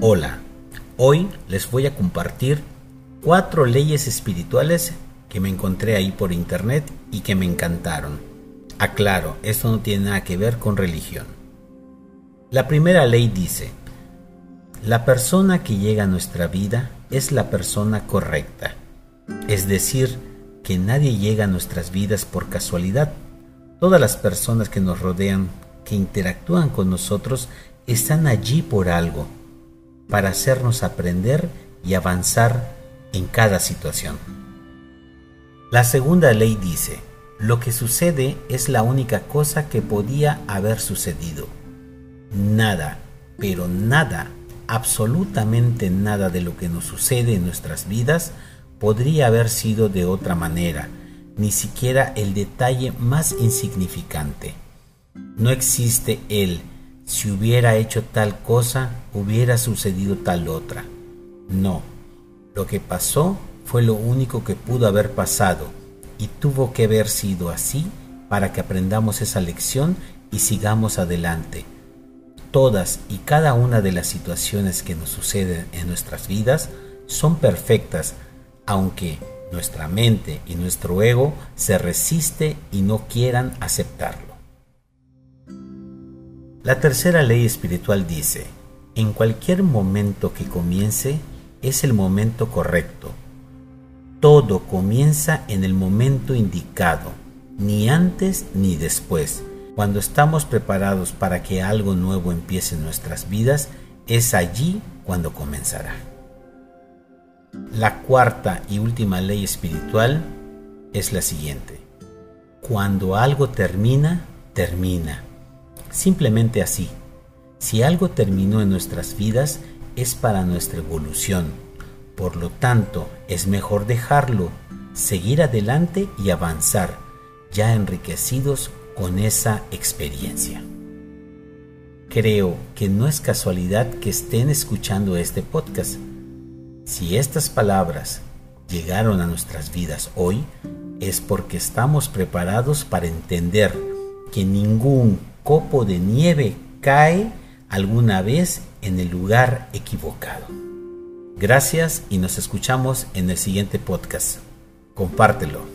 Hola, hoy les voy a compartir cuatro leyes espirituales que me encontré ahí por internet y que me encantaron. Aclaro, esto no tiene nada que ver con religión. La primera ley dice, la persona que llega a nuestra vida es la persona correcta. Es decir, que nadie llega a nuestras vidas por casualidad. Todas las personas que nos rodean, que interactúan con nosotros, están allí por algo, para hacernos aprender y avanzar en cada situación. La segunda ley dice, lo que sucede es la única cosa que podía haber sucedido. Nada, pero nada, absolutamente nada de lo que nos sucede en nuestras vidas podría haber sido de otra manera, ni siquiera el detalle más insignificante. No existe el si hubiera hecho tal cosa, hubiera sucedido tal otra. No, lo que pasó fue lo único que pudo haber pasado y tuvo que haber sido así para que aprendamos esa lección y sigamos adelante. Todas y cada una de las situaciones que nos suceden en nuestras vidas son perfectas, aunque nuestra mente y nuestro ego se resiste y no quieran aceptarlo. La tercera ley espiritual dice, en cualquier momento que comience es el momento correcto. Todo comienza en el momento indicado, ni antes ni después. Cuando estamos preparados para que algo nuevo empiece en nuestras vidas, es allí cuando comenzará. La cuarta y última ley espiritual es la siguiente. Cuando algo termina, termina Simplemente así. Si algo terminó en nuestras vidas es para nuestra evolución. Por lo tanto, es mejor dejarlo, seguir adelante y avanzar, ya enriquecidos con esa experiencia. Creo que no es casualidad que estén escuchando este podcast. Si estas palabras llegaron a nuestras vidas hoy, es porque estamos preparados para entender que ningún copo de nieve cae alguna vez en el lugar equivocado. Gracias y nos escuchamos en el siguiente podcast. Compártelo.